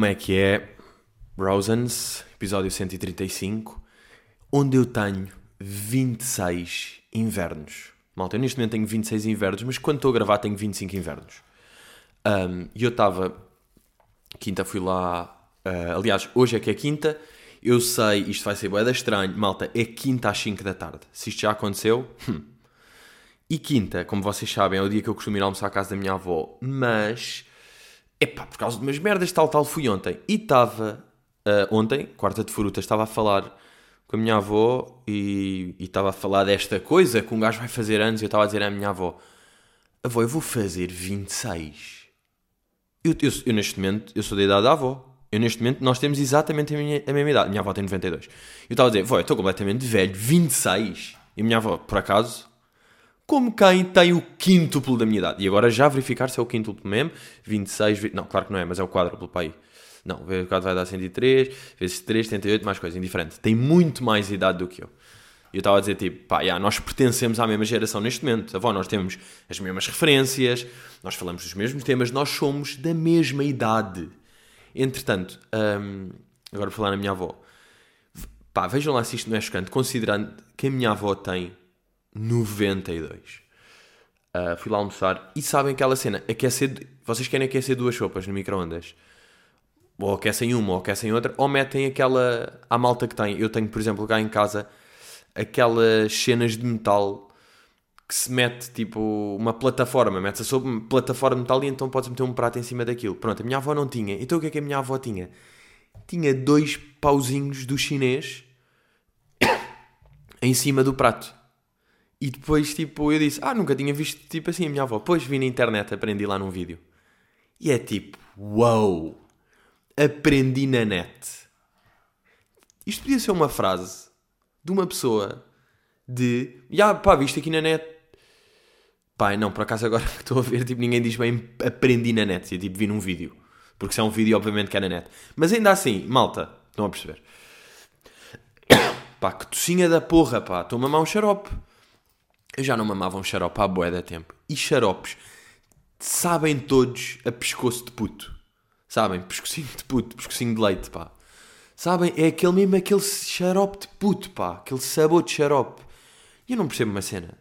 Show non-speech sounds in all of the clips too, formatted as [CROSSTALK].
Como é que é? Rosans, episódio 135, onde eu tenho 26 invernos. Malta, eu neste momento tenho 26 invernos, mas quando estou a gravar tenho 25 invernos. Um, E eu estava. Quinta fui lá. ah, aliás, hoje é que é quinta. Eu sei, isto vai ser boeda estranho. Malta, é quinta às 5 da tarde. Se isto já aconteceu. hum. E quinta, como vocês sabem, é o dia que eu costumo ir almoçar à casa da minha avó. Mas. Epá, por causa de umas merdas, tal, tal, fui ontem. E estava. ah, ontem, quarta de fruta, estava a falar com a minha avó e e estava a falar desta coisa que um gajo vai fazer anos. E eu estava a dizer à minha avó: Avó, eu vou fazer 26. Eu, eu, eu neste momento, eu sou da idade da avó. Eu neste momento, nós temos exatamente a, minha, a mesma idade. Minha avó tem 92. Eu estava a dizer, avó, eu estou completamente velho, 26. E a minha avó, por acaso, como quem tem o quíntuplo da minha idade. E agora já verificar se é o quíntuplo mesmo. 26, vi- não, claro que não é, mas é o quádruplo para aí. Não, o quadro vai dar 103, vezes 3, 78, mais coisa, indiferente. Tem muito mais idade do que eu. E eu estava a dizer, tipo, pá, já, nós pertencemos à mesma geração neste momento. Avó, nós temos as mesmas referências, nós falamos dos mesmos temas, nós somos da mesma idade. Entretanto, hum, agora vou falar na minha avó. Pá, vejam lá se isto não é chocante, considerando que a minha avó tem 92. Ah, fui lá almoçar e sabem aquela cena, aquecer, vocês querem aquecer duas sopas no micro-ondas? Ou aquecem uma ou aquecem outra, ou metem aquela à malta que tem. Eu tenho, por exemplo, cá em casa aquelas cenas de metal que se mete tipo uma plataforma, mete-se sobre uma plataforma de metal e então podes meter um prato em cima daquilo. Pronto, a minha avó não tinha. Então o que é que a minha avó tinha? Tinha dois pauzinhos do chinês [COUGHS] em cima do prato. E depois, tipo, eu disse, ah, nunca tinha visto tipo assim a minha avó. Depois vi na internet, aprendi lá num vídeo. E é tipo, uau, aprendi na net. Isto podia ser uma frase de uma pessoa de, já, pá, viste aqui na net. Pá, não, por acaso agora [LAUGHS] que estou a ver, tipo, ninguém diz bem aprendi na net. Tipo, vi num vídeo. Porque se é um vídeo, obviamente que é na net. Mas ainda assim, malta, estão a perceber. [COUGHS] Pá, que tocinha da porra, pá. Mamar um xarope. Eu já não mamava um xarope há bué da tempo. E xaropes sabem todos a pescoço de puto. Sabem? Pescocinho de puto, pescocinho de leite, pá. Sabem? É aquele mesmo, aquele xarope de puto, pá. Aquele sabor de xarope. E eu não percebo uma cena.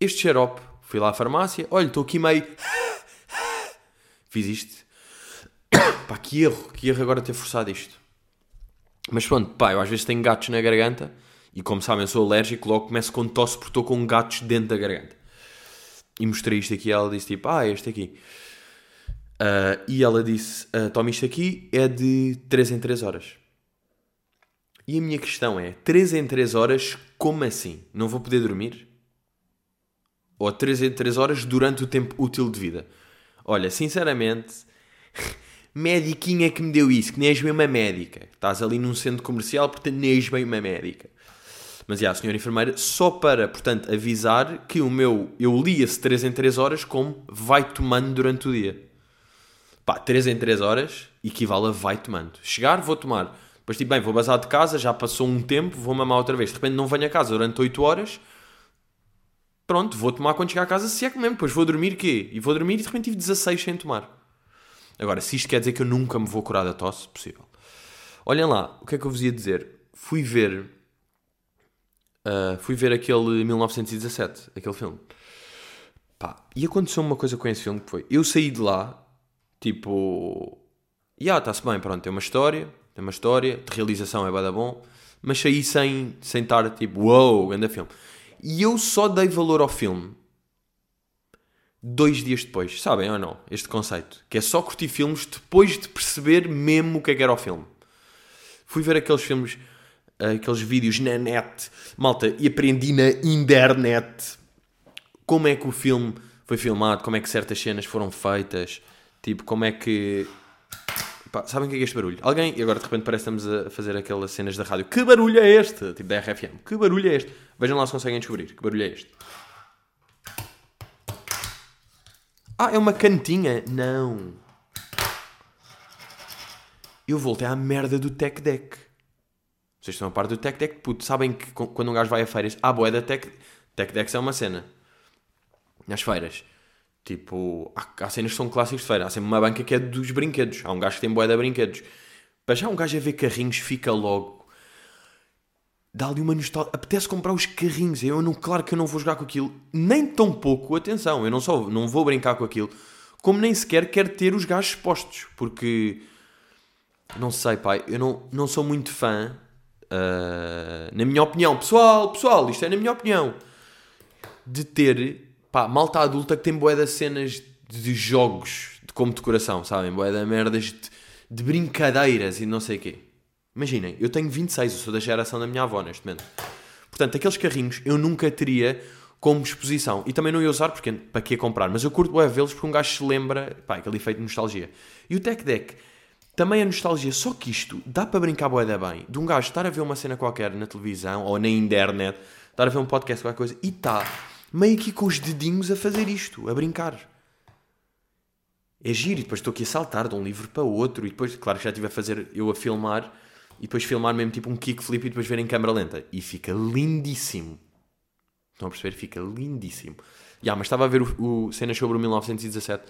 Este xarope, fui lá à farmácia, olha, estou aqui meio... [COUGHS] Fiz isto. [COUGHS] Pá, que erro, que erro agora ter forçado isto. Mas pronto, pá, eu às vezes tenho gatos na garganta e como sabem eu sou alérgico, logo começo com tosse porque estou com gatos dentro da garganta. E mostrei isto aqui ela disse tipo, ah, este aqui. Ah, e ela disse, ah, toma isto aqui, é de 3 em 3 horas. E a minha questão é, 3 em 3 horas, como assim? Não vou poder dormir? Ou 3 em 3 horas durante o tempo útil de vida? Olha, sinceramente, [LAUGHS] médiquinha que me deu isso, que nem és bem uma médica. Estás ali num centro comercial, portanto nem és bem uma médica. Mas, já, senhora enfermeira, só para, portanto, avisar que o meu, eu li esse 3 em 3 horas como vai tomando durante o dia. Pá, 3 em 3 horas equivale a vai tomando. Chegar, vou tomar. Depois, tipo, bem, vou bazar de casa, já passou um tempo, vou mamar outra vez. De repente não venho a casa durante 8 horas. Pronto, vou tomar quando chegar a casa, se é que mesmo. Depois vou dormir quê? E vou dormir e de repente tive 16 sem tomar. Agora, se isto quer dizer que eu nunca me vou curar da tosse, possível. Olhem lá, o que é que eu vos ia dizer? Fui ver. Ah, fui ver aquele 1917, aquele filme. Pá, e aconteceu uma coisa com esse filme que foi. Eu saí de lá, tipo. Ya, está-se bem, pronto, tem uma história, tem uma história, de realização é bada bom, mas saí sem, sem estar tipo, uou, wow, grande filme. E eu só dei valor ao filme dois dias depois, sabem ou não? Este conceito. Que é só curtir filmes depois de perceber mesmo o que é que era o filme. Fui ver aqueles filmes, aqueles vídeos na net, malta, e aprendi na internet como é que o filme foi filmado, como é que certas cenas foram feitas, tipo, como é que. Pá, sabem o que é este barulho? Alguém, e agora de repente parece que estamos a fazer aquelas cenas da rádio. Que barulho é este? Tipo da RFM. Que barulho é este? Vejam lá se conseguem descobrir. Que barulho é este? Ah, é uma cantinha? Não. Eu voltei à merda do Tech Deck. Vocês estão a par do Tech Deck? Puto, sabem que quando um gajo vai a feiras, ah, boé da Tech... Tech Decks é uma cena. Nas feiras. Tipo, há, há cenas que são clássicos de feira. Há sempre uma banca que é dos brinquedos. Há um gajo que tem boé de brinquedos. Mas já um gajo a ver carrinhos fica logo. Dá-lhe uma nostalgia. Apetece comprar os carrinhos. Eu não, claro que eu não vou jogar com aquilo. Nem tão pouco, atenção. Eu não só não vou brincar com aquilo. Como nem sequer quero ter os gajos expostos. Porque. Não sei, pai. Eu não, não sou muito fã. Uh, na minha opinião. Pessoal, pessoal, isto é na minha opinião. De ter pá, malta adulta que tem boé das cenas de jogos de como decoração, sabem? Boé da merdas de, de, brincadeiras e não sei o quê. Imaginem, eu tenho 26, eu sou da geração da minha avó neste momento. Portanto, aqueles carrinhos eu nunca teria como exposição. E também não ia usar, porque para que comprar? Mas eu curto boé vê-los porque um gajo se lembra, pá, aquele efeito de nostalgia. E o Tech Deck também é nostalgia, só que isto dá para brincar boé da bem. De um gajo estar a ver uma cena qualquer na televisão ou na internet, estar a ver um podcast, qualquer coisa, e está meio aqui com os dedinhos a fazer isto, a brincar. É giro, e depois estou aqui a saltar de um livro para outro, e depois, claro que já estive a fazer eu a filmar, e depois filmar mesmo tipo um kickflip e depois ver em câmera lenta. E fica lindíssimo. Estão a perceber? Fica lindíssimo. Yeah, mas estava a ver o, o cenas sobre o 1917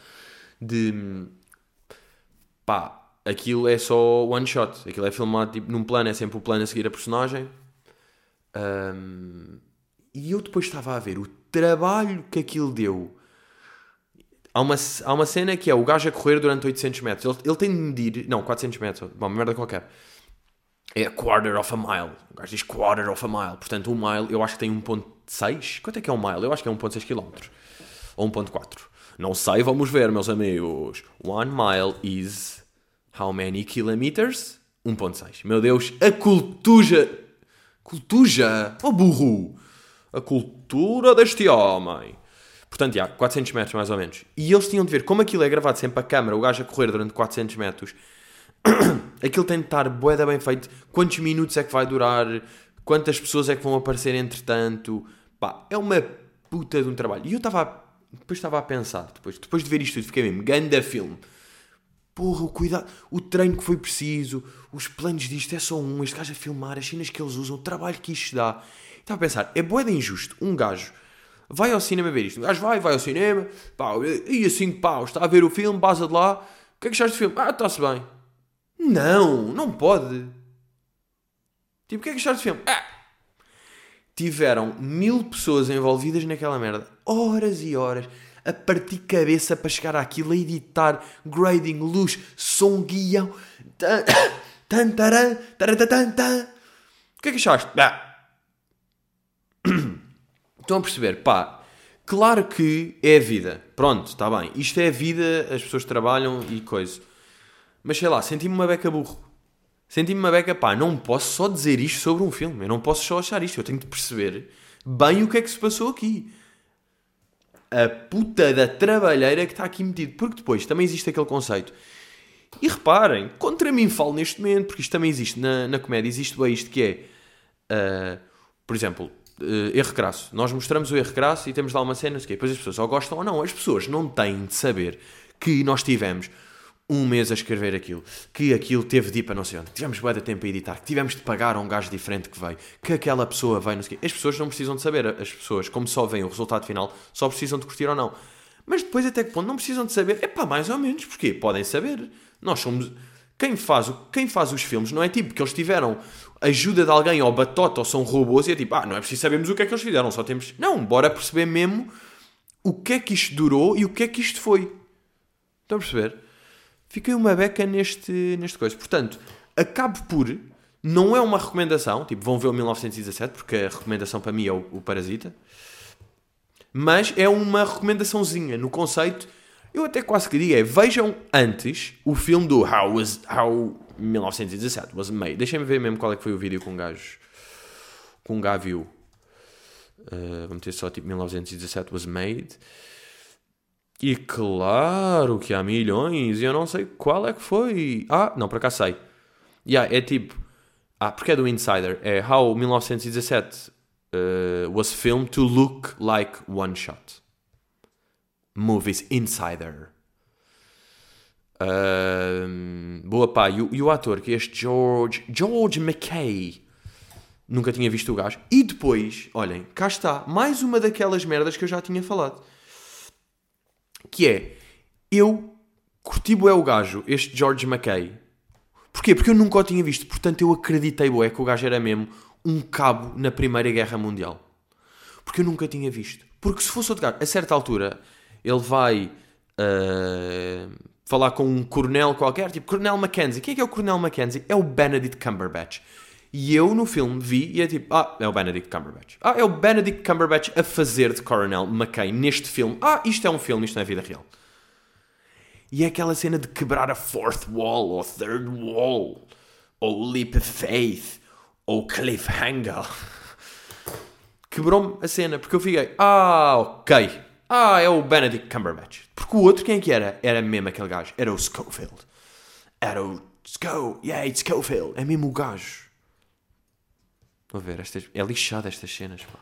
de pá, aquilo é só one shot. Aquilo é filmado tipo, num plano, é sempre o plano a seguir a personagem. Um, e eu depois estava a ver o trabalho que aquilo deu. Há uma, há uma cena que é o gajo a correr durante 800 metros. Ele, ele tem de medir. Não, 400 metros. Bom, merda qualquer. É a quarter of a mile. O gajo diz quarter of a mile. Portanto, um mile eu acho que tem 1.6. Quanto é que é um mile? Eu acho que é 1.6 km. Ou 1.4. Não sei, vamos ver, meus amigos. One mile is how many kilometers? 1.6. Meu Deus, a cultuja. Cultuja? Oh burro! a cultura deste homem. Portanto, já, 400 metros mais ou menos. E eles tinham de ver como aquilo é gravado sempre a câmera, o gajo a correr durante 400 metros. [COUGHS] aquilo tem de estar boeda bem feito. Quantos minutos é que vai durar? Quantas pessoas é que vão aparecer entretanto? Pá, é uma puta de um trabalho. E eu estava. Depois estava a pensar, depois, depois de ver isto tudo, fiquei mesmo, ganda filme. Porra, o cuidado, o treino que foi preciso, os planos disto é só um, este gajo a filmar, as cenas que eles usam, o trabalho que isto dá. Estava a pensar, é boeda injusto. Um gajo vai ao cinema ver isto. Um gajo vai, vai ao cinema, pá, e a 5 paus, está a ver o filme, base de lá. O que é que achaste do filme? Ah, está-se bem. Não, não pode. Tipo, o que é que achaste do filme? Ah. Tiveram mil pessoas envolvidas naquela merda. Horas e horas a partir cabeça para chegar àquilo, a editar, grading, luz, som, guião. Tan, [COUGHS] taran, taran, tan. O que é que achaste? Ah. [COUGHS] Estão a perceber? Pá, claro que é a vida. Pronto, está bem. Isto é a vida, as pessoas trabalham e coisa. Mas sei lá, senti-me uma beca burro. Senti-me uma beca, pá, não posso só dizer isto sobre um filme. Eu não posso só achar isto. Eu tenho de perceber bem o que é que se passou aqui. A puta da trabalheira que está aqui metido. Porque depois também existe aquele conceito. E reparem, contra mim falo neste momento, porque isto também existe na, na comédia, existe bem isto que é. Uh, por exemplo, uh, erro crasso. Nós mostramos o erro crasso e temos lá uma cena, que depois as pessoas ou gostam ou não. As pessoas não têm de saber que nós tivemos um mês a escrever aquilo, que aquilo teve de ir para não sei onde, que tivemos bué de tempo a editar, que tivemos de pagar a um gajo diferente que veio, que aquela pessoa veio, não sei o quê. As pessoas não precisam de saber, as pessoas, como só veem o resultado final, só precisam de curtir ou não. Mas depois até que ponto não precisam de saber, é pá, mais ou menos, porque podem saber. Nós somos... Quem faz, quem faz os filmes não é tipo que eles tiveram ajuda de alguém ou batota ou são robôs e é tipo, ah, não é preciso sabermos o que é que eles fizeram, só temos. Não, bora perceber mesmo o que é que isto durou e o que é que isto foi. Estão a perceber? Fiquei uma beca neste, neste coisa. Portanto, acabo por. Não é uma recomendação, tipo, vão ver o 1917, porque a recomendação para mim é o, o Parasita. Mas é uma recomendaçãozinha no conceito. Eu até quase que é, vejam antes o filme do How Was, How 1917 was made. Deixem-me ver mesmo qual é que foi o vídeo com um gajo. Com um gajo. Uh, vamos ter só tipo 1917 was made. E claro que há milhões e eu não sei qual é que foi. Ah, não, para cá sei. Yeah, é tipo. Ah, porque é do Insider. É How 1917 uh, was filmed to look like one shot. Movies Insider. Uh, boa pá, e o, e o, ator que é este George, George McKay, nunca tinha visto o gajo. E depois, olhem, cá está, mais uma daquelas merdas que eu já tinha falado. Que é, eu curti bué o gajo, este George McKay. Porquê? Porque eu nunca o tinha visto. Portanto, eu acreditei bué que o gajo era mesmo um cabo na Primeira Guerra Mundial. Porque eu nunca tinha visto. Porque se fosse outro gajo, a certa altura, ele vai uh, falar com um coronel qualquer, tipo Coronel Mackenzie. Quem é que é o Coronel Mackenzie? É o Benedict Cumberbatch. E eu no filme vi e é tipo, ah, é o Benedict Cumberbatch. Ah, é o Benedict Cumberbatch a fazer de Coronel McKay neste filme. Ah, isto é um filme, isto não é vida real. E é aquela cena de quebrar a fourth wall, ou third wall, ou leap of faith, ou cliffhanger. [LAUGHS] Quebrou-me a cena, porque eu fiquei, ah, ok. Ah, é o Benedict Cumberbatch. Porque o outro, quem é que era? Era mesmo aquele gajo. Era o Schofield. Era o Sco, yeah, it's Schofield. É mesmo o gajo. Vou ver, estas, é lixado estas cenas, pá.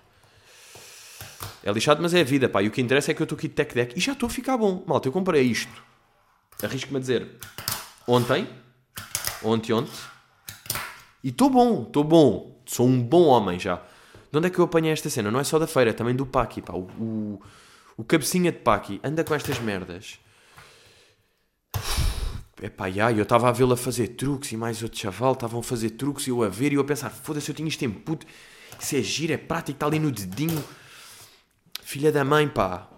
É lixado, mas é a vida, pá. E o que interessa é que eu estou aqui de tech deck e já estou a ficar bom. Malta, eu comprei isto. Arrisco-me a dizer. Ontem. Ontem, ontem. E estou bom, estou bom. Sou um bom homem já. De onde é que eu apanhei esta cena? Não é só da feira, é também do Paki, pá. O, o, o cabecinha de Paki anda com estas merdas. É pá, já, eu estava a vê-lo a fazer truques e mais outro chaval estavam a fazer truques e eu a ver e eu a pensar, foda-se, eu tinha isto em puto, isso é giro, é prático, está ali no dedinho. Filha da mãe, pá.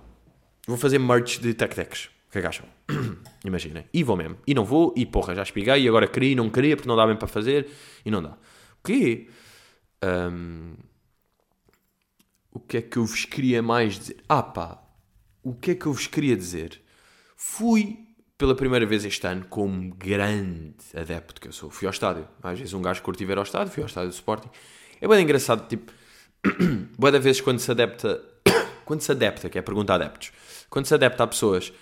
Vou fazer merch de tech techs. O que é que acham? [CLEARS THROAT] Imaginem. E vou mesmo. E não vou, e porra, já espiguei, e agora queria e não queria porque não dá bem para fazer, e não dá. O quê? Um, o que é que eu vos queria mais dizer? Ah pá, o que é que eu vos queria dizer? Fui pela primeira vez este ano, como grande adepto que eu sou, fui ao estádio. Às vezes um gajo curte ver ao estádio, fui ao estádio do Sporting. É bem engraçado, tipo, [COUGHS] boa da vezes quando se adapta, [COUGHS] quando se adapta, que é pergunta a adeptos, quando se adapta a pessoas,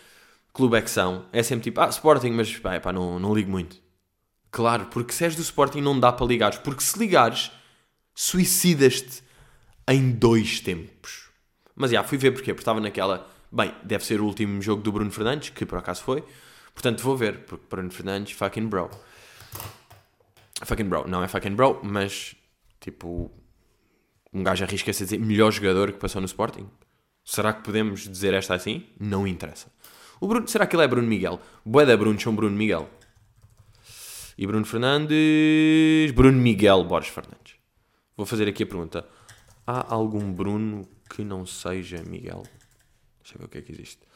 clube é que são, é sempre tipo, ah, Sporting, mas pá, pá não, não ligo muito. Claro, porque se és do Sporting não dá para ligares, porque se ligares, suicidas-te em dois tempos. Mas já, fui ver porquê, porque estava naquela, bem, deve ser o último jogo do Bruno Fernandes, que por acaso foi, Portanto, vou ver, porque Bruno Fernandes, fucking bro. Fucking bro, não é fucking bro, mas tipo, um gajo arrisca-se a dizer melhor jogador que passou no Sporting. Será que podemos dizer esta assim? Não interessa. O Bruno, será que ele é Bruno Miguel? Boa da Bruno são Bruno Miguel. E Bruno Fernandes. Bruno Miguel Borges Fernandes. Vou fazer aqui a pergunta: há algum Bruno que não seja Miguel? Deixa eu ver o que é que existe.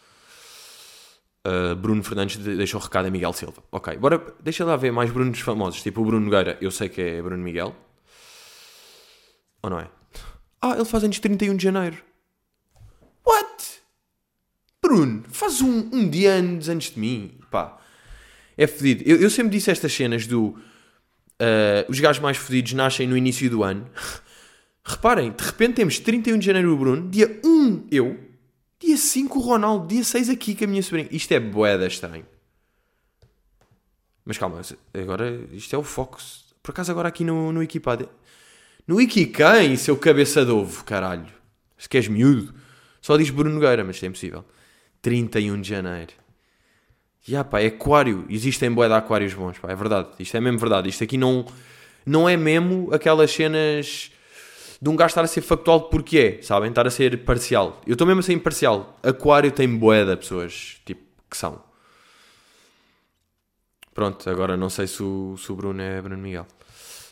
Uh, Bruno Fernandes deixou recado a Miguel Silva. Ok, bora, deixa lá ver mais Brunos famosos. Tipo o Bruno Nogueira, eu sei que é Bruno Miguel. Ou não é? Ah, ele faz anos 31 de janeiro. What? Bruno, faz um, um dia antes, antes de mim. Pá, é fedido. Eu, eu sempre disse estas cenas do. Uh, os gajos mais fedidos nascem no início do ano. [LAUGHS] Reparem, de repente temos 31 de janeiro o Bruno, dia 1 eu, Dia 5 o Ronaldo, dia 6 aqui com a minha sobrinha. Isto é boeda estranho. Mas calma, agora isto é o Fox. Por acaso agora aqui no, no Equipado. No Wiki quem, seu cabeça de ovo, caralho? Se queres miúdo. Só diz Bruno Nogueira, mas isto é impossível. 31 de janeiro. Já pá, é aquário. Existem boé de aquários bons, pá, é verdade. Isto é mesmo verdade. Isto aqui não, não é mesmo aquelas cenas de um gajo estar a ser factual porque é, sabem? Estar a ser parcial. Eu estou mesmo a ser imparcial. Aquário tem boeda pessoas, tipo, que são. Pronto, agora não sei se o, se o Bruno é Bruno Miguel.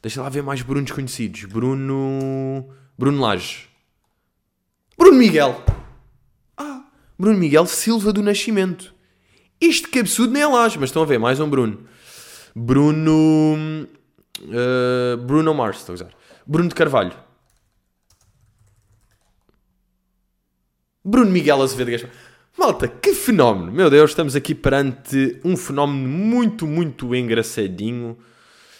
Deixa lá ver mais Brunos conhecidos. Bruno. Bruno Lage. Bruno Miguel. Ah, Bruno Miguel Silva do Nascimento. Isto que absurdo nem é Lage, mas estão a ver, mais um Bruno. Bruno. Uh, Bruno Mars, estou a usar. Bruno de Carvalho. Bruno Miguel Azevedo Gaspar. Malta, que fenómeno! Meu Deus, estamos aqui perante um fenómeno muito, muito engraçadinho.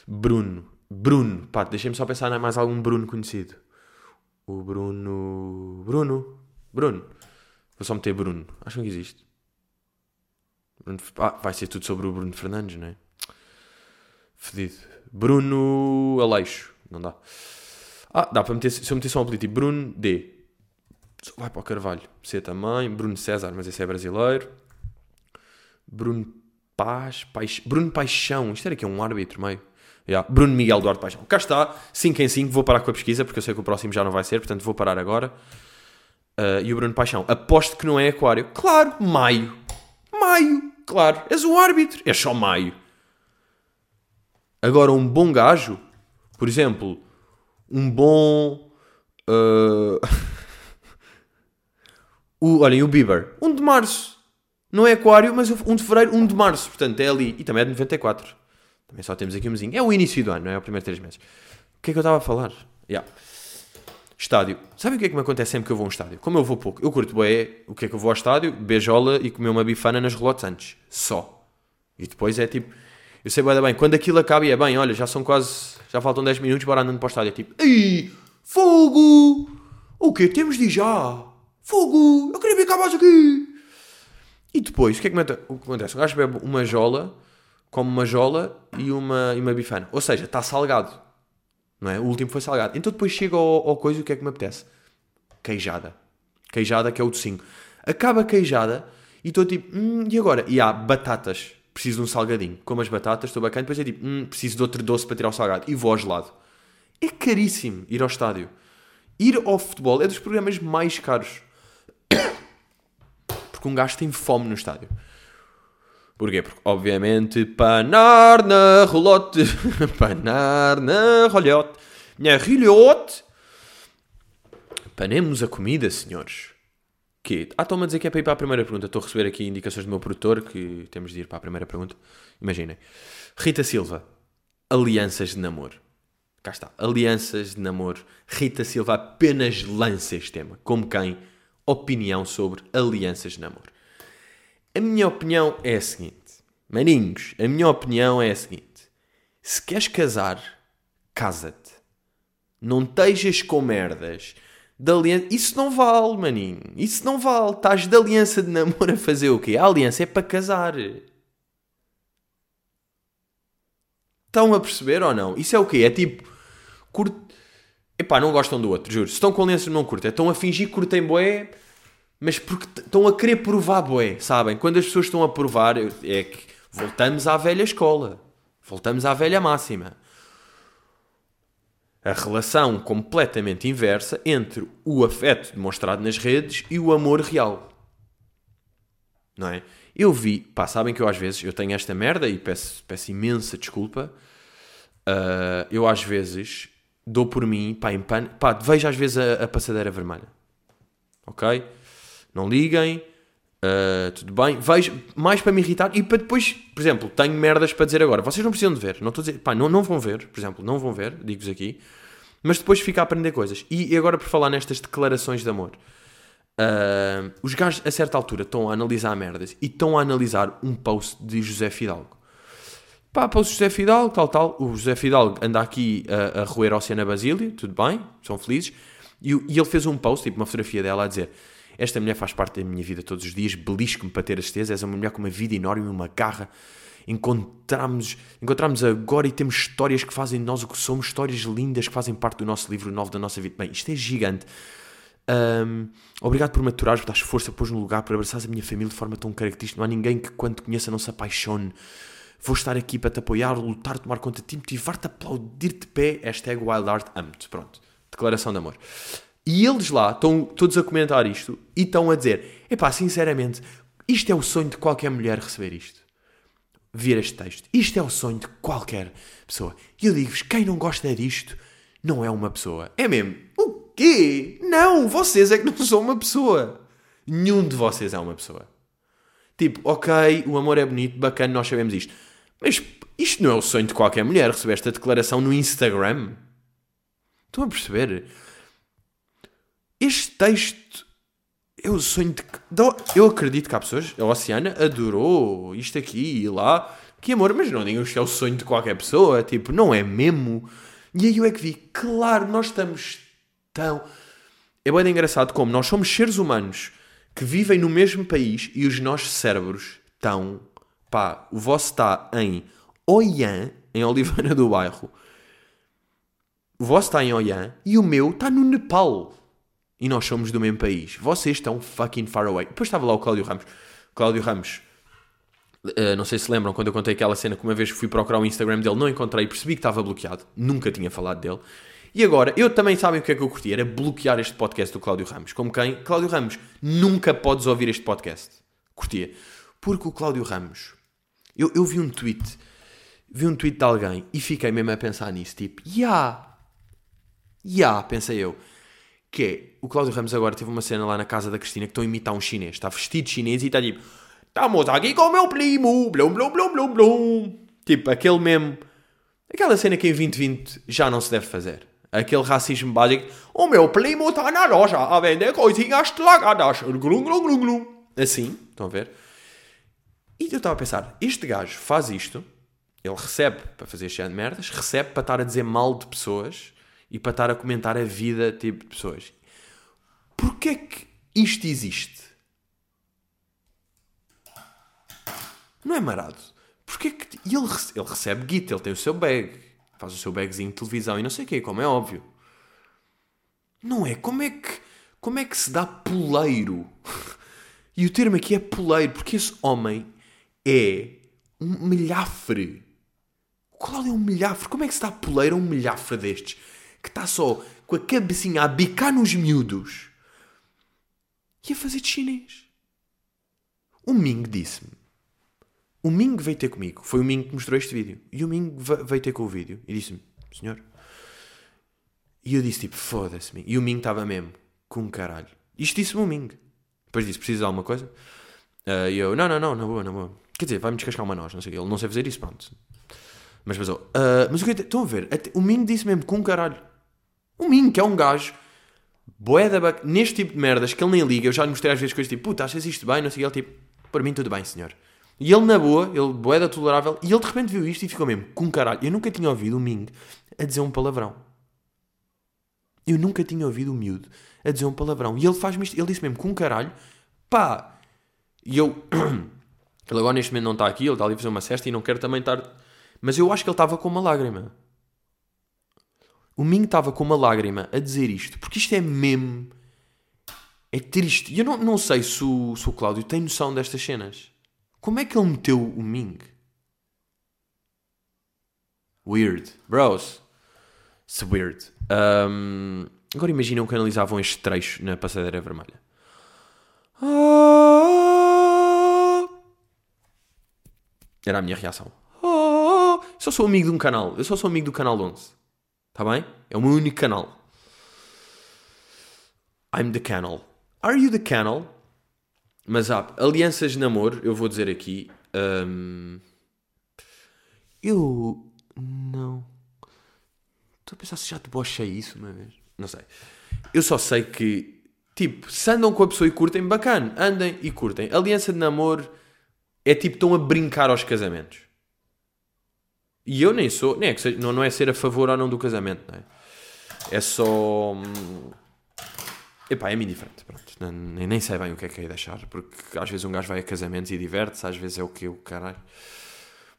Bruno. Bruno. Pá, deixem-me só pensar em mais algum Bruno conhecido. O Bruno. Bruno. Bruno. Vou só meter Bruno. Acham que existe? Bruno... Ah, vai ser tudo sobre o Bruno Fernandes, não é? Fedido. Bruno Aleixo. Não dá. Ah, dá para meter. Se eu meter só um apelido, Bruno D vai para o Carvalho. C também. Bruno César, mas esse é brasileiro. Bruno Paz. Paix... Bruno Paixão. Isto era aqui um árbitro meio. Yeah. Bruno Miguel Duarte Paixão. Cá está. 5 em 5. Vou parar com a pesquisa porque eu sei que o próximo já não vai ser. Portanto, vou parar agora. Uh, e o Bruno Paixão. Aposto que não é Aquário. Claro, Maio. maio. Claro, és o árbitro. És só maio. Agora, um bom gajo, por exemplo, um bom. Uh... [LAUGHS] o, olhem, o Bieber. 1 de março. Não é aquário, mas 1 de fevereiro, 1 de março. Portanto, é ali. E também é de 94. Também só temos aqui um mesinho. É o início do ano, não é? O primeiro 3 meses. O que é que eu estava a falar? Yeah. Estádio. Sabe o que é que me acontece sempre que eu vou a um estádio? Como eu vou pouco, eu curto bem o que é que eu vou ao estádio, beijola e comer uma bifana nas relotes antes. Só. E depois é tipo. Eu sei bem, quando aquilo acaba e é bem, olha, já são quase. Já faltam 10 minutos, bora andando para o estádio. É tipo. Ei! Fogo! O quê? Temos de já! Fogo! Eu queria ficar mais aqui! E depois, o que é que, acontece? O gajo bebe uma jola, come uma jola e uma, e uma bifana. Ou seja, está salgado. Não é? O último foi salgado. Então depois chega ao, ao coisa e o que é que me apetece? Queijada. Queijada que é o docinho. Acaba a queijada e estou tipo, hum, e agora? E há batatas. Preciso de um salgadinho. Como as batatas, estou bacana. Depois é tipo, hum, preciso de outro doce para tirar o salgado. E vou ao gelado. É caríssimo ir ao estádio. Ir ao futebol é dos programas mais caros. Porque um gajo tem fome no estádio. Porquê? Porque, obviamente, panar na rolote. [LAUGHS] panar na rolhote. Minha rilhote. Panemos a comida, senhores. Que? Ah, estão-me a dizer que é para ir para a primeira pergunta. Estou a receber aqui indicações do meu produtor que temos de ir para a primeira pergunta. Imaginem. Rita Silva. Alianças de namoro. Cá está. Alianças de namoro. Rita Silva apenas lança este tema. Como quem? Opinião sobre alianças de namoro. A minha opinião é a seguinte. Maninhos, a minha opinião é a seguinte. Se queres casar, casa-te. Não estejas com merdas. De aliança... Isso não vale, maninho. Isso não vale. Estás de aliança de namoro a fazer o quê? A aliança é para casar. Estão a perceber ou não? Isso é o quê? É tipo... Cur... Epá, não gostam do outro, juro. Se estão com aliança não curtem. Estão a fingir que curtem boé mas porque estão a querer provar bué, sabem? Quando as pessoas estão a provar, é que voltamos à velha escola. Voltamos à velha máxima. A relação completamente inversa entre o afeto demonstrado nas redes e o amor real. Não é? Eu vi, pá, sabem que eu às vezes, eu tenho esta merda e peço, peço imensa desculpa. Uh, eu às vezes dou por mim, pá, em pan, pá, vejo às vezes a, a passadeira vermelha. Ok? não liguem, uh, tudo bem. Vejo mais para me irritar e para depois, por exemplo, tenho merdas para dizer agora. Vocês não precisam de ver, não estou a dizer, pá, não, não vão ver, por exemplo, não vão ver, digo-vos aqui, mas depois fica a aprender coisas. E, e agora por falar nestas declarações de amor. Uh, os gajos a certa altura estão a analisar merdas e estão a analisar um post de José Fidalgo. Pá, post de José Fidalgo, tal, tal. O José Fidalgo anda aqui a, a roer ao Oceana Basília, tudo bem, são felizes. E, e, ele fez um post, tipo uma fotografia dela a dizer: esta mulher faz parte da minha vida todos os dias, belisco-me para ter a certeza, és uma mulher com uma vida enorme, uma garra. Encontramos, encontramos agora e temos histórias que fazem de nós o que somos, histórias lindas que fazem parte do nosso livro novo da nossa vida. Bem, isto é gigante. Um, obrigado por maturares, por dar força, pôs no lugar, por abraçares a minha família de forma tão característica. Não há ninguém que, quando conheça, não se apaixone. Vou estar aqui para te apoiar, lutar, tomar conta de ti, motivar-te, aplaudir-te de pé. Hashtag Wild amo-te. Pronto. Declaração de amor. E eles lá estão todos a comentar isto e estão a dizer: epá, sinceramente, isto é o sonho de qualquer mulher receber isto. Ver este texto. Isto é o sonho de qualquer pessoa. E eu digo-vos: quem não gosta disto não é uma pessoa. É mesmo. O quê? Não, vocês é que não são uma pessoa. Nenhum de vocês é uma pessoa. Tipo, ok, o amor é bonito, bacana, nós sabemos isto. Mas isto não é o sonho de qualquer mulher receber esta declaração no Instagram. Estão a perceber? Este texto é o sonho de. Eu acredito que há pessoas. A Oceana adorou isto aqui e lá. Que amor, mas não digam que é o sonho de qualquer pessoa. Tipo, não é mesmo. E aí eu é que vi, claro, nós estamos tão. É bem engraçado como nós somos seres humanos que vivem no mesmo país e os nossos cérebros estão. Pá, o vosso está em Oiã, em Oliveira do Bairro. O vosso está em Oiã e o meu está no Nepal e nós somos do mesmo país. Vocês estão fucking far away. Depois estava lá o Cláudio Ramos. Cláudio Ramos, uh, não sei se lembram quando eu contei aquela cena que uma vez fui procurar o Instagram dele, não encontrei, percebi que estava bloqueado. Nunca tinha falado dele. E agora, eu também sabem o que é que eu curti? Era bloquear este podcast do Cláudio Ramos. Como quem? Cláudio Ramos, nunca podes ouvir este podcast. Curtia. Porque o Cláudio Ramos, eu, eu vi um tweet, vi um tweet de alguém e fiquei mesmo a pensar nisso, tipo, ya, yeah, ya, yeah, pensei eu, que é, o Cláudio Ramos agora teve uma cena lá na casa da Cristina que estão a imitar um chinês, está vestido chinês e está tipo, estamos aqui com o meu primo, blum, blum, blum, blum, blum. Tipo, aquele mesmo, aquela cena que em 2020 já não se deve fazer. Aquele racismo básico, o meu primo está na loja a vender coisinhas estragadas, glum, glum, glum, glum. Assim, estão a ver? E eu estava a pensar, este gajo faz isto, ele recebe para fazer este de merdas, recebe para estar a dizer mal de pessoas e para estar a comentar a vida tipo, de pessoas. Porquê que isto existe? Não é marado. Porquê que... E ele, ele recebe guita, ele tem o seu bag, faz o seu bagzinho de televisão e não sei o quê, como é óbvio. Não é? Como é que, como é que se dá poleiro? [LAUGHS] E o termo aqui é poleiro, porque esse homem é um milhafre. O Cláudio é um milhafre. Como é que se dá poleiro a um milhafre destes? Que está só com a cabecinha a bicar nos miúdos e a fazer de chinês. O Ming disse-me. O Ming veio ter comigo. Foi o Ming que mostrou este vídeo. E o Ming veio ter com o vídeo e disse-me: Senhor. E eu disse tipo: Foda-se, Ming. E o Ming estava mesmo com um caralho. Isto disse-me o Ming. Depois disse: Precisa de alguma coisa? Uh, e eu: Não, não, não, na boa, na boa. Quer dizer, vai-me descascar uma noz, não sei. Ele não sei fazer isso, pronto. Mas. Uh, mas o que estão a ver? Até, o Ming disse mesmo com um caralho. O Ming, que é um gajo boeda neste tipo de merdas que ele nem liga. Eu já lhe mostrei às vezes coisas tipo, puta, achas isto bem? Não sei o. Ele tipo, para mim tudo bem, senhor. E ele na boa, ele boeda tolerável, e ele de repente viu isto e ficou mesmo com um caralho. Eu nunca tinha ouvido o Ming a dizer um palavrão. Eu nunca tinha ouvido o miúdo a dizer um palavrão. E ele faz-me isto, ele disse mesmo com um caralho, pá. E eu, [CLEARS THROAT] ele agora neste momento não está aqui, ele está ali a fazer uma cesta e não quer também estar. Mas eu acho que ele estava com uma lágrima. O Ming estava com uma lágrima a dizer isto, porque isto é mesmo. É triste. E eu não, não sei se o, se o Cláudio tem noção destas cenas. Como é que ele meteu o Ming? Weird. Bros. It's weird. Um, agora imaginam que analisavam este trecho na passadeira vermelha. Era a minha reação. Eu só sou amigo de um canal. Eu só sou amigo do canal 11. Está bem? É o meu único canal. I'm the canal. Are you the canal? Mas há alianças de namoro, eu vou dizer aqui. Um, eu não. Estou a pensar se já debochei isso uma vez. Não sei. Eu só sei que, tipo, se andam com a pessoa e curtem, bacana, andem e curtem. Aliança de namoro é tipo, estão a brincar aos casamentos. E eu nem sou, nem é seja, não, não é ser a favor ou não do casamento, não é? É só. Hum, epá, é-me indiferente, pronto. Nem, nem sei bem o que é que é de achar, porque às vezes um gajo vai a casamentos e diverte-se, às vezes é o que o caralho.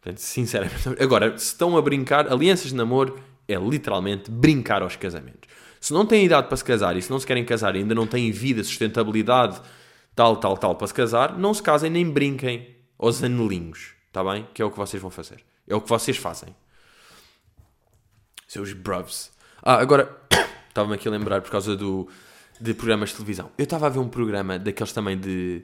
Portanto, sinceramente. [LAUGHS] Agora, se estão a brincar, alianças de namoro é literalmente brincar aos casamentos. Se não têm idade para se casar e se não se querem casar e ainda não têm vida, sustentabilidade, tal, tal, tal, para se casar, não se casem nem brinquem aos anelinhos, está bem? Que é o que vocês vão fazer. É o que vocês fazem. Seus bruvs. Ah, agora, [COUGHS] estava-me aqui a lembrar por causa do de programas de televisão. Eu estava a ver um programa daqueles também de.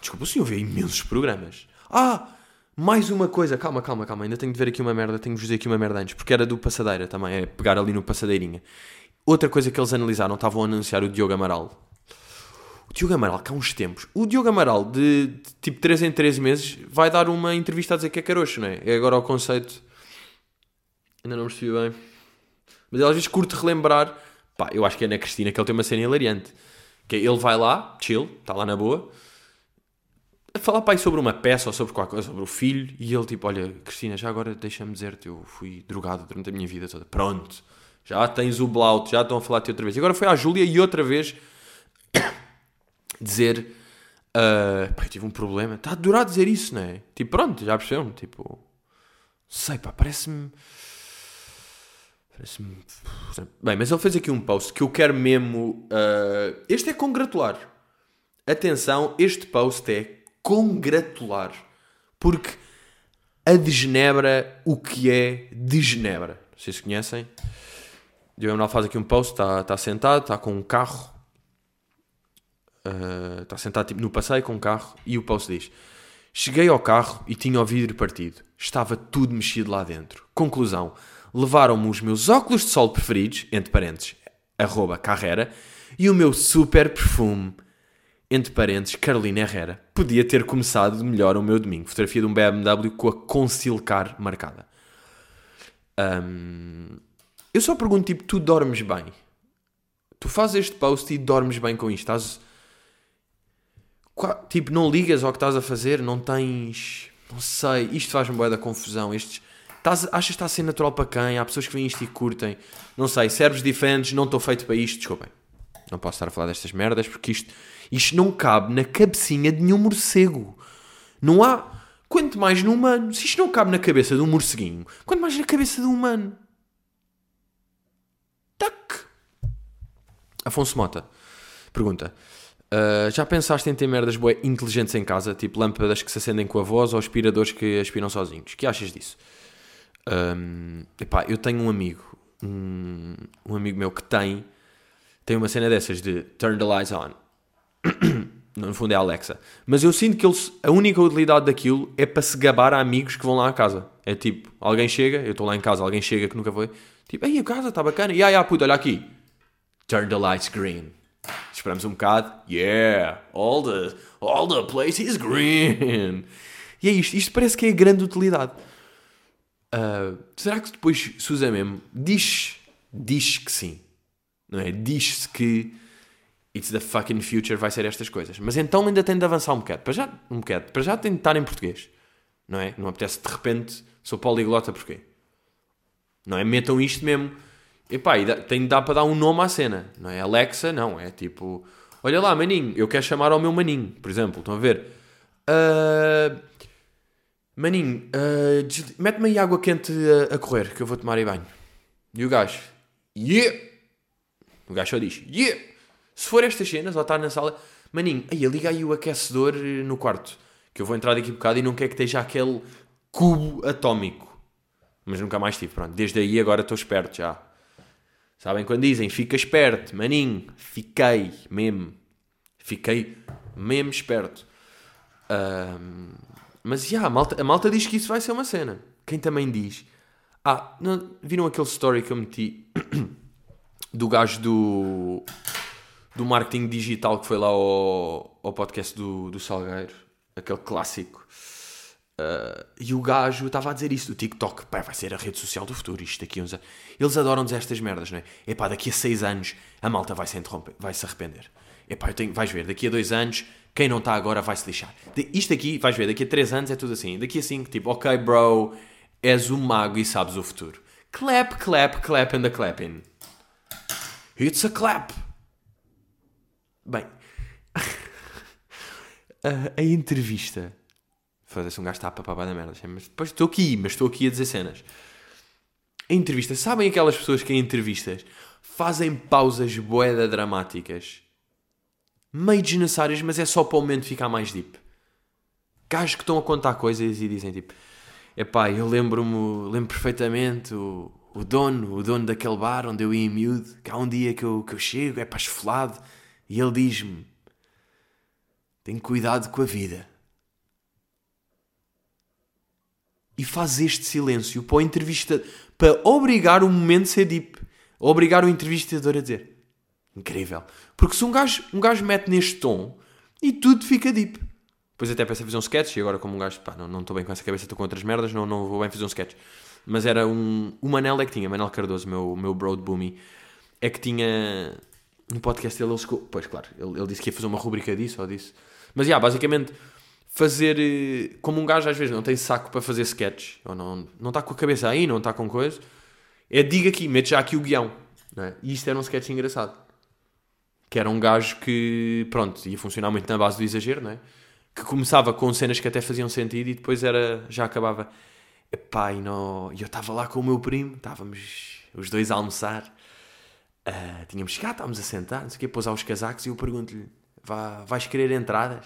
Desculpa, o senhor vê imensos programas. Ah! Mais uma coisa, calma, calma, calma, ainda tenho de ver aqui uma merda, tenho de dizer aqui uma merda antes, porque era do Passadeira também, é pegar ali no Passadeirinha. Outra coisa que eles analisaram, estavam a anunciar o Diogo Amaral. O Diogo Amaral, que há uns tempos, o Diogo Amaral, de, de tipo 3 em 3 meses, vai dar uma entrevista a dizer que é caroxo, não é? É agora o conceito. Ainda não percebi bem. Mas às vezes curte relembrar Pá, eu acho que é na Cristina que ele tem uma cena hilariante. Que é, ele vai lá, chill, está lá na boa, a falar pai sobre uma peça ou sobre qualquer coisa, sobre o filho, e ele tipo, olha, Cristina, já agora deixa-me dizer-te, eu fui drogado durante a minha vida toda. Pronto, já tens o blout, já estão a falar-te outra vez. E agora foi à Júlia e outra vez dizer, uh, pá, eu tive um problema. Está a durar dizer isso, não é? Tipo, pronto, já percebeu-me, tipo, sei pá, parece-me Bem, mas ele fez aqui um post que eu quero mesmo. Uh... Este é congratular. Atenção, este post é congratular. Porque a de Genebra, o que é de Genebra? Vocês conhecem? Diogo Manuel faz aqui um post, está tá sentado, está com um carro. Está uh, sentado tipo, no passeio com um carro e o post diz: Cheguei ao carro e tinha o vidro partido. Estava tudo mexido lá dentro. Conclusão. Levaram-me os meus óculos de sol preferidos, entre parênteses, arroba e o meu super perfume, entre parênteses, Carolina Herrera. Podia ter começado melhor o meu domingo. Fotografia de um BMW com a Concilcar marcada. Hum, eu só pergunto, tipo, tu dormes bem? Tu fazes este post e dormes bem com isto? Estás... Tipo, não ligas ao que estás a fazer? Não tens... Não sei, isto faz-me boa da confusão. Estes... Estás, achas que está a ser natural para quem? Há pessoas que veem isto e curtem. Não sei, servos diferentes, não estou feito para isto. Desculpem. Não posso estar a falar destas merdas porque isto, isto não cabe na cabecinha de nenhum morcego. Não há. Quanto mais no humano. Se isto não cabe na cabeça de um morceguinho, quanto mais na cabeça de um humano. Tac! Afonso Mota pergunta: uh, Já pensaste em ter merdas boas inteligentes em casa, tipo lâmpadas que se acendem com a voz ou aspiradores que aspiram sozinhos? que achas disso? Um, epá, eu tenho um amigo, um, um, amigo meu que tem, tem uma cena dessas de turn the lights on. [COUGHS] no fundo é a Alexa. Mas eu sinto que a única utilidade daquilo é para se gabar a amigos que vão lá à casa. É tipo, alguém chega, eu estou lá em casa, alguém chega que nunca foi, tipo, aí a casa está bacana, e aí, puta, olha aqui, turn the lights green. Esperamos um bocado, yeah, all the, all the place is green. E é isto, isto parece que é a grande utilidade. Uh, será que depois se usa mesmo? Diz, diz que sim. Não é? Diz-se que it's the fucking future vai ser estas coisas. Mas então ainda tem de avançar um bocado. Para já, um bocado. Para já tem de estar em português. Não é? Não apetece de repente, sou poliglota porquê? Não é? Metam isto mesmo. Epá, e tem de dar para dar um nome à cena. Não é? Alexa, não. É tipo, olha lá, maninho, eu quero chamar ao meu maninho, por exemplo. Estão a ver? Uh, Maninho, uh, mete-me aí água quente a, a, correr, que eu vou tomar aí banho. E o gajo, yeah! O gajo só diz, yeah! Se for estas cenas, ou estar na sala, maninho, aí liga aí o aquecedor eh, no quarto, que eu vou entrar daqui a bocado e não quer que esteja aquele cubo atómico. Mas nunca mais tive, pronto. Desde aí agora estou esperto já. Sabem quando dizem, fica esperto, maninho, fiquei mesmo. Fiquei mesmo esperto. Mas já, yeah, a, malta, a malta diz que isso vai ser uma cena. Quem também diz. Ah, não, viram aquele story que eu meti [COUGHS] do gajo do, do marketing digital que foi lá ao, ao podcast do, do Salgueiro, aquele clássico. Uh, e o gajo estava a dizer isso: o TikTok pá, vai ser a rede social do futuro. Isto daqui a uns. Eles adoram dizer estas merdas, não é? Epá, daqui a seis anos a malta vai se interromper, vai se arrepender. Epá, eu tenho, vais ver, daqui a dois anos quem não está agora vai se lixar. De, isto aqui, vais ver, daqui a 3 anos é tudo assim. Daqui a 5, tipo, ok, bro, és um mago e sabes o futuro. Clap, clap, clap and the clapping. It's a clap. Bem, [LAUGHS] a, a, entrevista. Foda-se, um gajo está a papar da merda. Mas depois estou aqui, mas estou aqui a dizer cenas. A entrevista, sabem aquelas pessoas que em entrevistas fazem pausas boeda dramáticas meio desnecessárias, mas é só para o momento ficar mais deep. Gajos que estão a contar coisas e dizem tipo: Epá, eu lembro-me, lembro perfeitamente o, o dono, o dono daquele bar onde eu ia em miúdo, que há um dia que eu, que eu chego, é para esfolado, e ele diz-me: Tenho cuidado com a vida. E faz este silêncio para o entrevista, para obrigar o momento a ser deep, obrigar o entrevistador a dizer: Incrível. Porque se um gajo, um gajo mete neste tom e tudo fica deep. Depois até pensei fazer um sketch e agora como um gajo, pá, não estou bem com essa cabeça, estou com outras merdas, não, não vou bem fazer um sketch. Mas era um... O Manel é que tinha, Manel Cardoso, meu, meu bro Boomy, é que tinha... No podcast dele, ele... Pois, claro, ele, ele disse que ia fazer uma rubrica disso ou disso. Mas, já, yeah, basicamente, fazer... Eh, como um gajo às vezes não tem saco para fazer sketch, ou não, não está com a cabeça aí, não está com coisa, é diga aqui, mete já aqui o guião. É? E isto era um sketch engraçado que era um gajo que, pronto, ia funcionar muito na base do exagero, não é? Que começava com cenas que até faziam sentido e depois era, já acabava. Epá, e não... eu estava lá com o meu primo, estávamos os dois a almoçar, uh, tínhamos chegado, estávamos a sentar, não sei o quê, pôs os casacos e eu pergunto-lhe: vais querer entradas?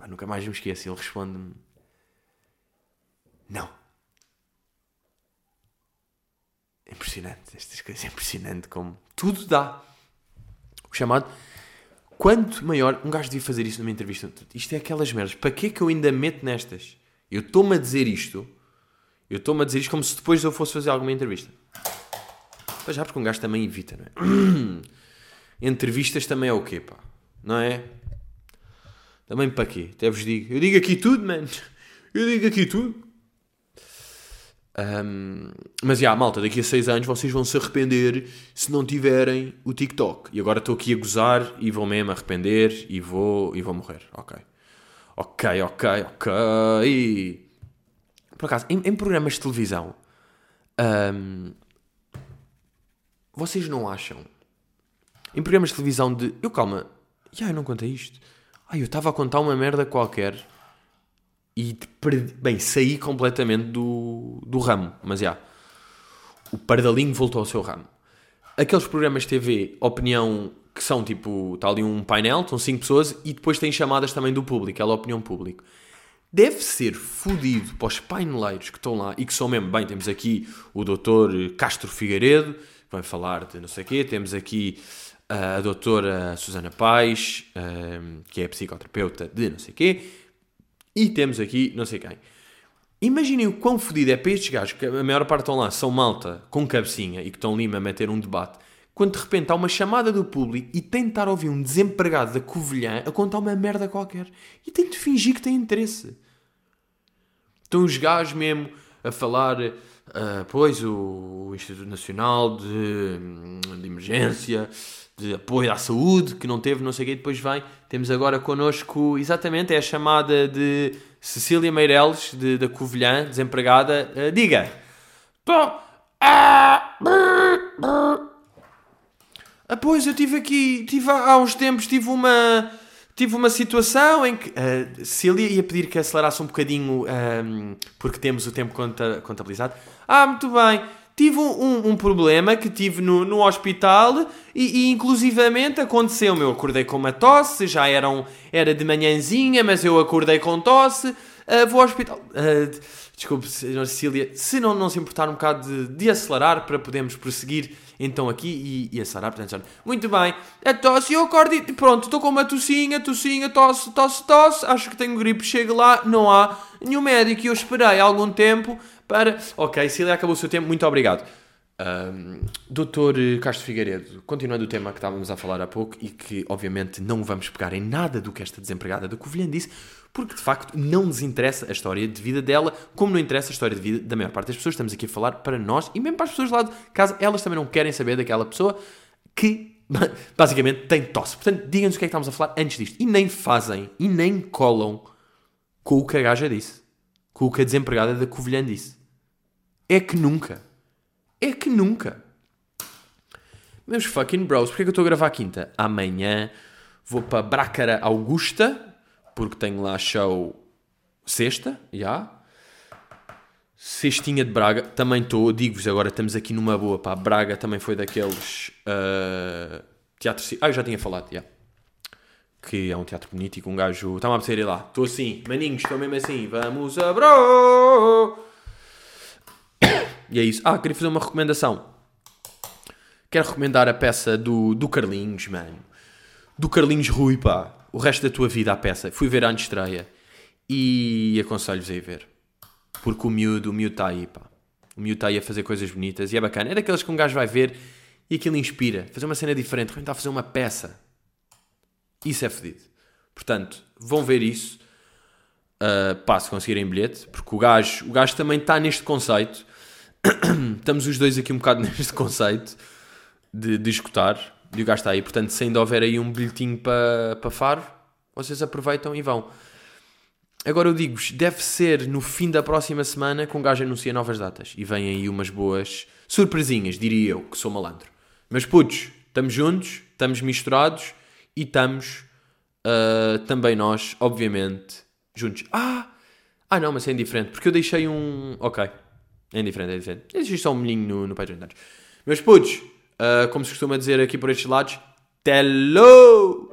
Epá, nunca mais me esqueço. Ele responde-me: Não. Impressionante, estas coisas, é impressionante como tudo dá o chamado quanto maior. Um gajo devia fazer isso numa entrevista. Isto é aquelas merdas. Para que é que eu ainda meto nestas? Eu estou-me a dizer isto. Eu estou-me a dizer isto como se depois eu fosse fazer alguma entrevista. Pois já, porque um gajo também evita, não é? [CLEARS THROAT] Entrevistas também é o quê, pá? Não é? Também para quê? Até vos digo. Eu digo aqui tudo, mano. Eu digo aqui tudo. Um, mas já, malta, daqui a 6 anos vocês vão se arrepender se não tiverem o TikTok. E agora estou aqui a gozar e vou mesmo arrepender e vou, e vou morrer. Ok. Ok, ok, ok. Por acaso, em, em programas de televisão, um, vocês não acham? Em programas de televisão de. Eu calma, já eu não contei isto. Ai, eu estava a contar uma merda qualquer e perdi, bem, saí completamente do, do ramo, mas já. O pardalinho voltou ao seu ramo. Aqueles programas de TV, opinião, que são tipo, está ali um painel, estão cinco pessoas e depois tem chamadas também do público, aquela opinião público. Deve ser fodido para os paineleiros que estão lá e que são mesmo, bem, temos aqui o doutor Castro Figueiredo, que vai falar de não sei o quê, temos aqui a doutora Susana Paz, que é psicoterapeuta de não sei quê, e temos aqui não sei quem. Imaginem o quão fodido é para estes gajos, que a maior parte estão lá, são malta com cabecinha e que estão ali a meter um debate, quando de repente há uma chamada do público e tem de estar a ouvir um desempregado da Covilhã a contar uma merda qualquer. E tem de fingir que tem interesse. Estão os gajos mesmo a falar, uh, pois, o Instituto Nacional de, de Emergência, de apoio à saúde, que não teve, não sei o quê, depois vem. Temos agora connosco, exatamente, é a chamada de Cecília Meireles, de, da Covilhã, desempregada. Uh, diga! Tô... Ah, pois, eu tive aqui, tive há uns tempos, tive uma, tive uma situação em que uh, Cecília ia pedir que acelerasse um bocadinho, um, ehm, porque temos o tempo conta, contabilizado. Ah, muito bem tive um, um, problema que tive no, no hospital e, e inclusivamente aconteceu eu acordei com uma tosse, já eram, era de manhãzinha, mas eu acordei com tosse, uh, vou ao hospital. Uh, desculpe, senhora Cecília, se não, não se importar um bocado de, de acelerar para podermos prosseguir então aqui e, e acelerar, portanto, muito bem, a tosse, eu acordo e pronto, estou com uma tossinha, tossinha, tosse, tosse, tosse, acho que tenho gripe, chego lá, não há nenhum médico. Eu esperei algum tempo para. Ok, Cília, acabou o seu tempo, muito obrigado. Um, Doutor Castro Figueiredo, continuando o tema que estávamos a falar há pouco e que obviamente não vamos pegar em nada do que esta desempregada da Covilhã disse, porque de facto não nos interessa a história de vida dela, como não interessa a história de vida da maior parte das pessoas. Estamos aqui a falar para nós e mesmo para as pessoas lá de casa, elas também não querem saber daquela pessoa que [LAUGHS] basicamente tem tosse. Portanto, digam-nos o que é que estamos a falar antes disto. E nem fazem, e nem colam com o que a gaja disse, com o que a desempregada da Covilhã disse. É que nunca. É que nunca. Meus fucking bros, porque é que eu estou a gravar quinta? Amanhã vou para Brácara Augusta, porque tenho lá show sexta, já. Yeah. Sextinha de Braga, também estou, digo-vos agora, estamos aqui numa boa, pá. Braga também foi daqueles uh, teatros. Ah, eu já tinha falado, já. Yeah. Que é um teatro bonito e com um gajo. Está-me a apetecer lá. Estou assim, maninhos, estou mesmo assim. Vamos a bro! E é isso. Ah, queria fazer uma recomendação. Quero recomendar a peça do, do Carlinhos, mano. Do Carlinhos Rui, pá. O resto da tua vida, a peça. Fui ver a estreia e aconselho-vos a ir ver. Porque o miúdo, o miúdo está aí, pá. O miúdo está aí a fazer coisas bonitas e é bacana. É daqueles que um gajo vai ver e aquilo inspira. Fazer uma cena diferente. Está a fazer uma peça. Isso é fedido. Portanto, vão ver isso. Uh, pá, se conseguirem bilhete. Porque o gajo, o gajo também está neste conceito [CLEARS THROAT] estamos os dois aqui um bocado [LAUGHS] neste conceito de, de escutar, de o está aí. Portanto, se ainda houver aí um bilhetinho para pa Faro, vocês aproveitam e vão. Agora eu digo-vos, deve ser no fim da próxima semana que um gajo anuncia novas datas. E vêm aí umas boas surpresinhas, diria eu, que sou malandro. Mas putos, estamos juntos, estamos misturados e estamos uh, também nós, obviamente, juntos. Ah! Ah não, mas é indiferente, porque eu deixei um... Ok, é indiferente, é indiferente. Existe só um molhinho no, no Patreon. Meus putos, uh, como se costuma dizer aqui por estes lados, Tello!